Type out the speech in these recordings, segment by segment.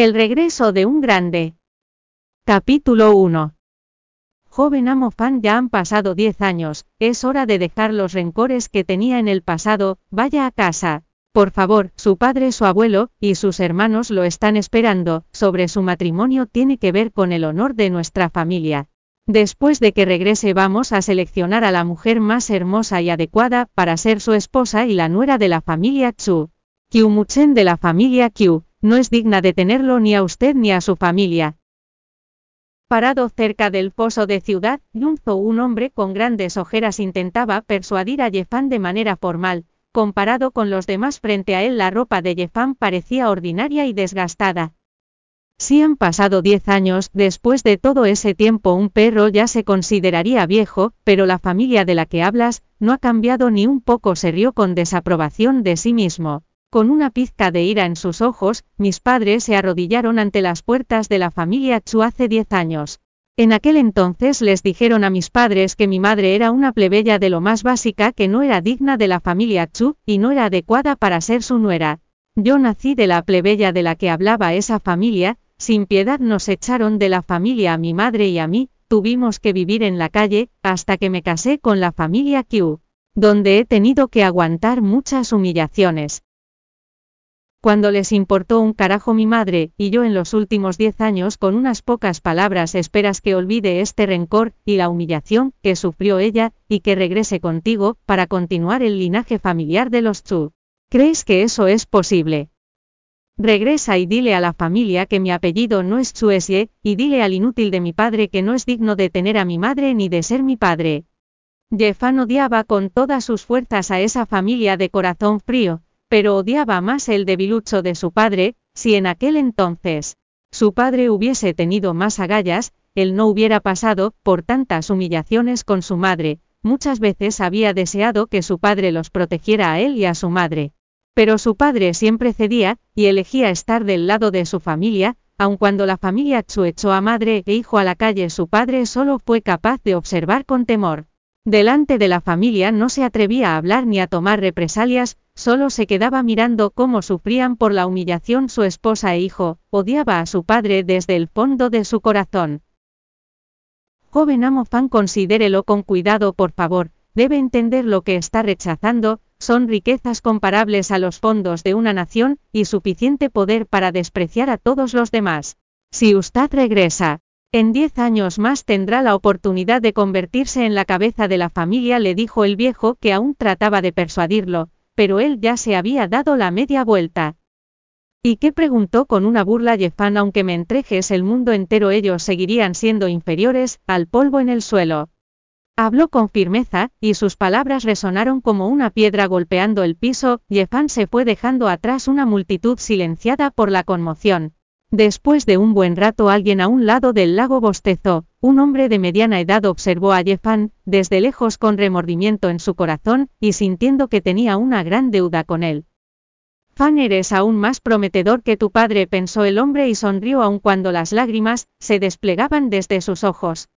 El regreso de un grande. Capítulo 1. Joven amo fan ya han pasado 10 años, es hora de dejar los rencores que tenía en el pasado, vaya a casa. Por favor, su padre, su abuelo, y sus hermanos lo están esperando, sobre su matrimonio tiene que ver con el honor de nuestra familia. Después de que regrese vamos a seleccionar a la mujer más hermosa y adecuada para ser su esposa y la nuera de la familia Chu. Muchen de la familia Q, no es digna de tenerlo ni a usted ni a su familia. Parado cerca del pozo de ciudad, Yunzo, un hombre con grandes ojeras, intentaba persuadir a Yefan de manera formal. Comparado con los demás frente a él, la ropa de Yefan parecía ordinaria y desgastada. Si han pasado diez años, después de todo ese tiempo un perro ya se consideraría viejo, pero la familia de la que hablas, no ha cambiado ni un poco, se rió con desaprobación de sí mismo. Con una pizca de ira en sus ojos, mis padres se arrodillaron ante las puertas de la familia Chu hace diez años. En aquel entonces les dijeron a mis padres que mi madre era una plebeya de lo más básica que no era digna de la familia Chu, y no era adecuada para ser su nuera. Yo nací de la plebeya de la que hablaba esa familia, sin piedad nos echaron de la familia a mi madre y a mí, tuvimos que vivir en la calle, hasta que me casé con la familia Q, donde he tenido que aguantar muchas humillaciones. Cuando les importó un carajo mi madre, y yo en los últimos diez años con unas pocas palabras esperas que olvide este rencor, y la humillación, que sufrió ella, y que regrese contigo, para continuar el linaje familiar de los Chu. ¿Crees que eso es posible? Regresa y dile a la familia que mi apellido no es Chuesye, y dile al inútil de mi padre que no es digno de tener a mi madre ni de ser mi padre. Jefan odiaba con todas sus fuerzas a esa familia de corazón frío, pero odiaba más el debilucho de su padre, si en aquel entonces su padre hubiese tenido más agallas, él no hubiera pasado por tantas humillaciones con su madre, muchas veces había deseado que su padre los protegiera a él y a su madre. Pero su padre siempre cedía, y elegía estar del lado de su familia, aun cuando la familia Chu echó a madre e hijo a la calle su padre solo fue capaz de observar con temor. Delante de la familia no se atrevía a hablar ni a tomar represalias, Solo se quedaba mirando cómo sufrían por la humillación su esposa e hijo, odiaba a su padre desde el fondo de su corazón. Joven amo fan considérelo con cuidado por favor, debe entender lo que está rechazando, son riquezas comparables a los fondos de una nación, y suficiente poder para despreciar a todos los demás. Si usted regresa, en diez años más tendrá la oportunidad de convertirse en la cabeza de la familia, le dijo el viejo que aún trataba de persuadirlo, pero él ya se había dado la media vuelta. ¿Y qué preguntó con una burla Jefan aunque me entrejes el mundo entero ellos seguirían siendo inferiores, al polvo en el suelo? Habló con firmeza, y sus palabras resonaron como una piedra golpeando el piso, Jefan se fue dejando atrás una multitud silenciada por la conmoción. Después de un buen rato alguien a un lado del lago bostezó, un hombre de mediana edad observó a Jefan, desde lejos con remordimiento en su corazón, y sintiendo que tenía una gran deuda con él. Fan eres aún más prometedor que tu padre pensó el hombre y sonrió aun cuando las lágrimas, se desplegaban desde sus ojos.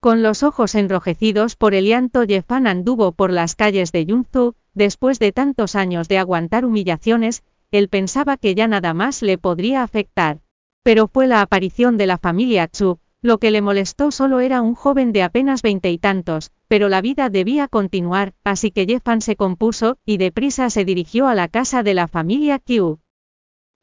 Con los ojos enrojecidos por el llanto Jefan anduvo por las calles de Yunzu, después de tantos años de aguantar humillaciones, él pensaba que ya nada más le podría afectar. Pero fue la aparición de la familia Chu, lo que le molestó solo era un joven de apenas veinte y tantos, pero la vida debía continuar, así que Jeffan se compuso, y deprisa se dirigió a la casa de la familia Q.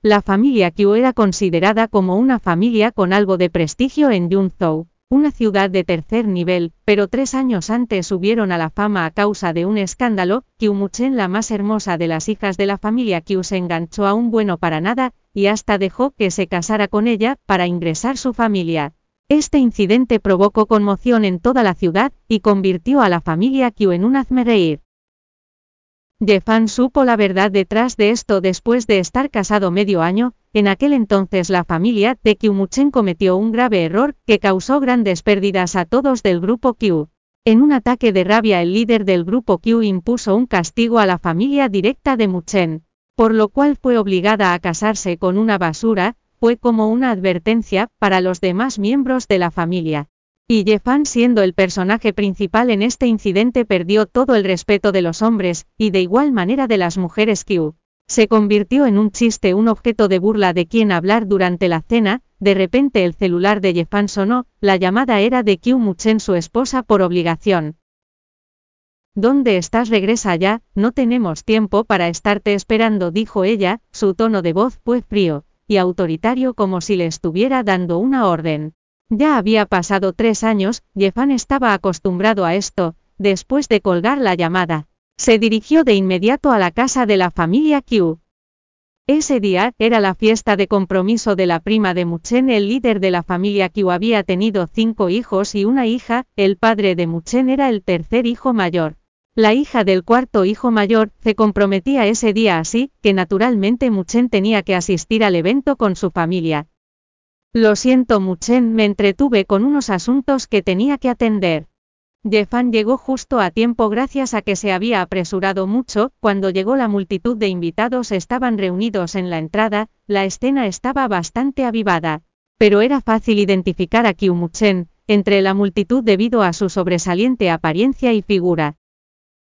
La familia Q era considerada como una familia con algo de prestigio en Yunzhou una ciudad de tercer nivel, pero tres años antes subieron a la fama a causa de un escándalo, Muchen, la más hermosa de las hijas de la familia Qiu se enganchó a un bueno para nada, y hasta dejó que se casara con ella, para ingresar su familia. Este incidente provocó conmoción en toda la ciudad, y convirtió a la familia Qiu en un hazme Jefan supo la verdad detrás de esto después de estar casado medio año, en aquel entonces la familia de Kyumuchen cometió un grave error que causó grandes pérdidas a todos del grupo Q. En un ataque de rabia el líder del grupo Q impuso un castigo a la familia directa de Muchen, por lo cual fue obligada a casarse con una basura, fue como una advertencia para los demás miembros de la familia. Y Jefan siendo el personaje principal en este incidente perdió todo el respeto de los hombres, y de igual manera de las mujeres Q. Se convirtió en un chiste, un objeto de burla de quien hablar durante la cena, de repente el celular de Yefan sonó, la llamada era de Kyu Muchen su esposa por obligación. ¿Dónde estás? Regresa ya, no tenemos tiempo para estarte esperando, dijo ella, su tono de voz fue frío y autoritario como si le estuviera dando una orden. Ya había pasado tres años, Yefan estaba acostumbrado a esto, después de colgar la llamada. Se dirigió de inmediato a la casa de la familia Q. Ese día, era la fiesta de compromiso de la prima de Muchen. El líder de la familia Q había tenido cinco hijos y una hija, el padre de Muchen era el tercer hijo mayor. La hija del cuarto hijo mayor, se comprometía ese día así, que naturalmente Muchen tenía que asistir al evento con su familia. Lo siento Muchen, me entretuve con unos asuntos que tenía que atender. Jefan llegó justo a tiempo gracias a que se había apresurado mucho, cuando llegó la multitud de invitados estaban reunidos en la entrada, la escena estaba bastante avivada. Pero era fácil identificar a Muchen, entre la multitud debido a su sobresaliente apariencia y figura.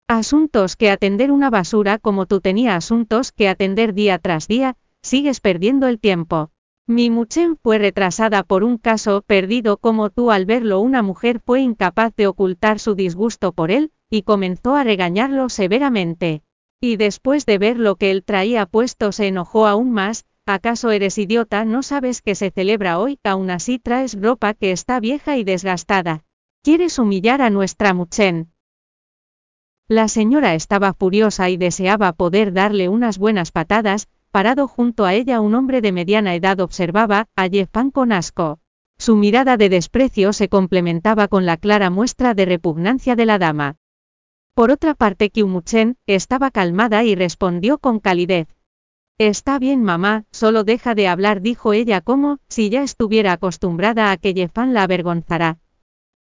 Asuntos que atender una basura como tú tenía asuntos que atender día tras día, sigues perdiendo el tiempo. Mi Muchen fue retrasada por un caso perdido como tú al verlo una mujer fue incapaz de ocultar su disgusto por él, y comenzó a regañarlo severamente. Y después de ver lo que él traía puesto se enojó aún más, ¿acaso eres idiota? ¿No sabes que se celebra hoy? Aún así traes ropa que está vieja y desgastada. ¿Quieres humillar a nuestra Muchen? La señora estaba furiosa y deseaba poder darle unas buenas patadas, parado junto a ella un hombre de mediana edad observaba a Yefan con asco. Su mirada de desprecio se complementaba con la clara muestra de repugnancia de la dama. Por otra parte Kyumuchen, estaba calmada y respondió con calidez. Está bien mamá, solo deja de hablar dijo ella como, si ya estuviera acostumbrada a que Yefan la avergonzara.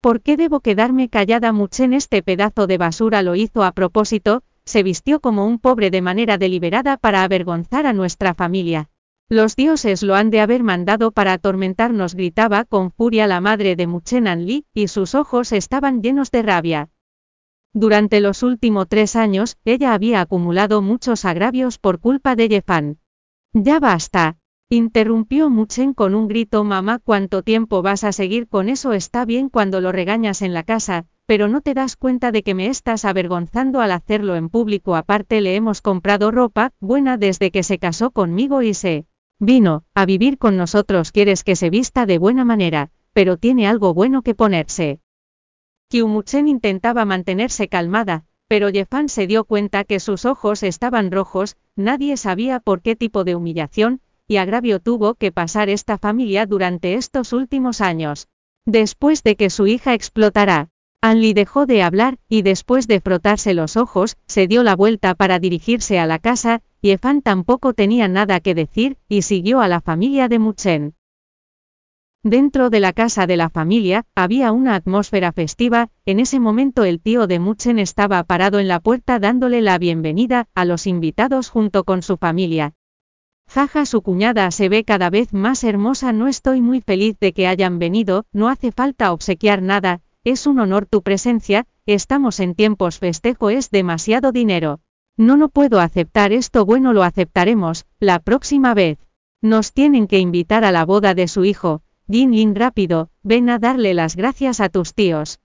¿Por qué debo quedarme callada? Muchen este pedazo de basura lo hizo a propósito, se vistió como un pobre de manera deliberada para avergonzar a nuestra familia. Los dioses lo han de haber mandado para atormentarnos, gritaba con furia la madre de Muchen Anli, y sus ojos estaban llenos de rabia. Durante los últimos tres años, ella había acumulado muchos agravios por culpa de Yefan. Ya basta, Interrumpió Muchen con un grito mamá ¿cuánto tiempo vas a seguir con eso? Está bien cuando lo regañas en la casa, pero no te das cuenta de que me estás avergonzando al hacerlo en público aparte le hemos comprado ropa, buena desde que se casó conmigo y se vino, a vivir con nosotros quieres que se vista de buena manera, pero tiene algo bueno que ponerse. Muchen intentaba mantenerse calmada, pero Yefan se dio cuenta que sus ojos estaban rojos, nadie sabía por qué tipo de humillación, y agravio tuvo que pasar esta familia durante estos últimos años. Después de que su hija explotara, Anli dejó de hablar, y después de frotarse los ojos, se dio la vuelta para dirigirse a la casa, y Efan tampoco tenía nada que decir, y siguió a la familia de Muchen. Dentro de la casa de la familia, había una atmósfera festiva, en ese momento el tío de Muchen estaba parado en la puerta dándole la bienvenida a los invitados junto con su familia, Jaja su cuñada se ve cada vez más hermosa no estoy muy feliz de que hayan venido, no hace falta obsequiar nada, es un honor tu presencia, estamos en tiempos festejo es demasiado dinero. No no puedo aceptar esto bueno lo aceptaremos, la próxima vez. Nos tienen que invitar a la boda de su hijo, Jin Lin rápido, ven a darle las gracias a tus tíos.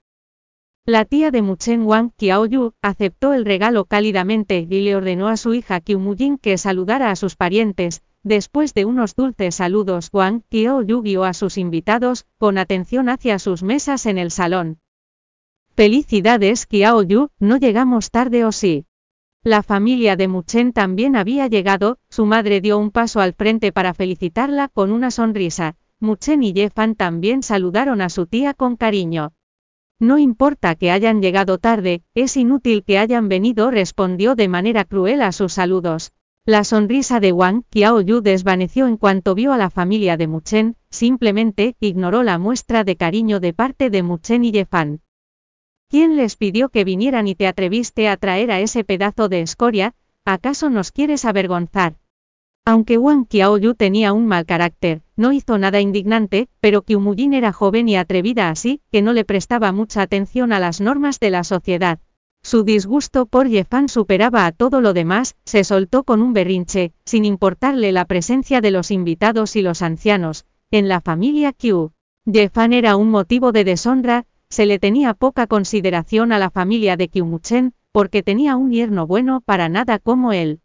La tía de Muchen Wang, Qiaoyu, aceptó el regalo cálidamente y le ordenó a su hija Qiumujin que saludara a sus parientes. Después de unos dulces saludos, Wang Qiaoyu guió a sus invitados, con atención hacia sus mesas en el salón. Felicidades Qiaoyu, no llegamos tarde o sí. La familia de Muchen también había llegado, su madre dio un paso al frente para felicitarla con una sonrisa. Muchen y Yefan también saludaron a su tía con cariño. No importa que hayan llegado tarde, es inútil que hayan venido, respondió de manera cruel a sus saludos. La sonrisa de Wang Qiaoyu desvaneció en cuanto vio a la familia de Muchen, simplemente ignoró la muestra de cariño de parte de Muchen y Yefan. ¿Quién les pidió que vinieran y te atreviste a traer a ese pedazo de escoria? ¿Acaso nos quieres avergonzar? Aunque Wang Qiaoyu tenía un mal carácter, no hizo nada indignante, pero Qiumujin era joven y atrevida así, que no le prestaba mucha atención a las normas de la sociedad. Su disgusto por Yefan superaba a todo lo demás, se soltó con un berrinche, sin importarle la presencia de los invitados y los ancianos, en la familia Q. Yefan era un motivo de deshonra, se le tenía poca consideración a la familia de Kyumuchen, porque tenía un yerno bueno para nada como él.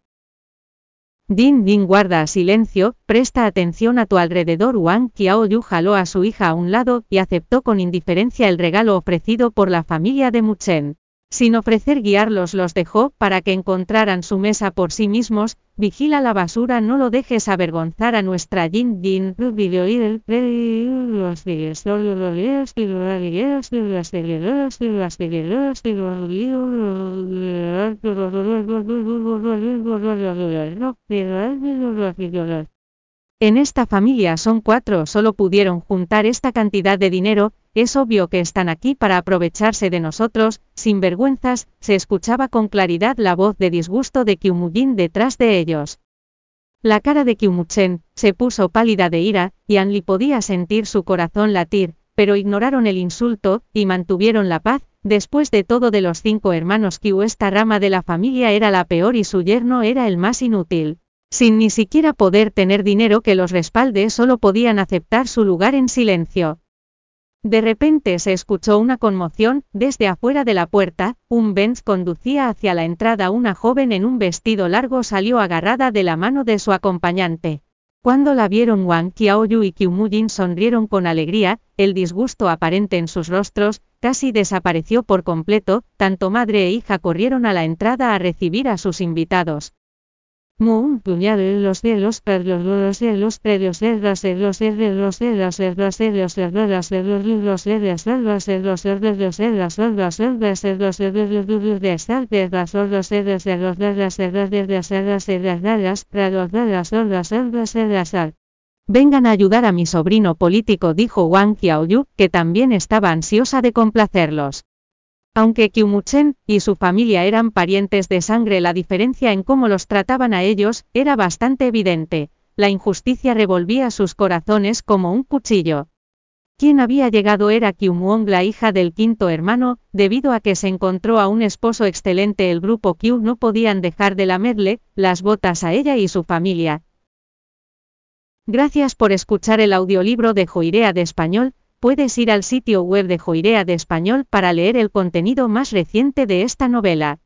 Din Din guarda silencio, presta atención a tu alrededor. Wang Qiaoyu jaló a su hija a un lado y aceptó con indiferencia el regalo ofrecido por la familia de Muchen. Sin ofrecer guiarlos los dejó para que encontraran su mesa por sí mismos, vigila la basura no lo dejes avergonzar a nuestra Jin Jin. En esta familia son cuatro, solo pudieron juntar esta cantidad de dinero, es obvio que están aquí para aprovecharse de nosotros, sin vergüenzas, se escuchaba con claridad la voz de disgusto de Kyumujin detrás de ellos. La cara de Kyumuchen se puso pálida de ira, y Anli podía sentir su corazón latir, pero ignoraron el insulto, y mantuvieron la paz, después de todo de los cinco hermanos Kyu esta rama de la familia era la peor y su yerno era el más inútil. Sin ni siquiera poder tener dinero que los respalde, solo podían aceptar su lugar en silencio. De repente se escuchó una conmoción, desde afuera de la puerta, un Benz conducía hacia la entrada. Una joven en un vestido largo salió agarrada de la mano de su acompañante. Cuando la vieron Wang Qiaoyu y Qiumujin sonrieron con alegría, el disgusto aparente en sus rostros, casi desapareció por completo, tanto madre e hija corrieron a la entrada a recibir a sus invitados. Cielos predios de los cielos de los de los de los de las Vengan a ayudar a mi sobrino político, dijo Wang Qiaoyu, que también estaba ansiosa de complacerlos. Aunque Kyumuchen y su familia eran parientes de sangre, la diferencia en cómo los trataban a ellos era bastante evidente. La injusticia revolvía sus corazones como un cuchillo. Quien había llegado era Kyumuong, la hija del quinto hermano, debido a que se encontró a un esposo excelente. El grupo Kyu no podían dejar de lamerle las botas a ella y su familia. Gracias por escuchar el audiolibro de Joirea de Español Puedes ir al sitio web de Joirea de Español para leer el contenido más reciente de esta novela.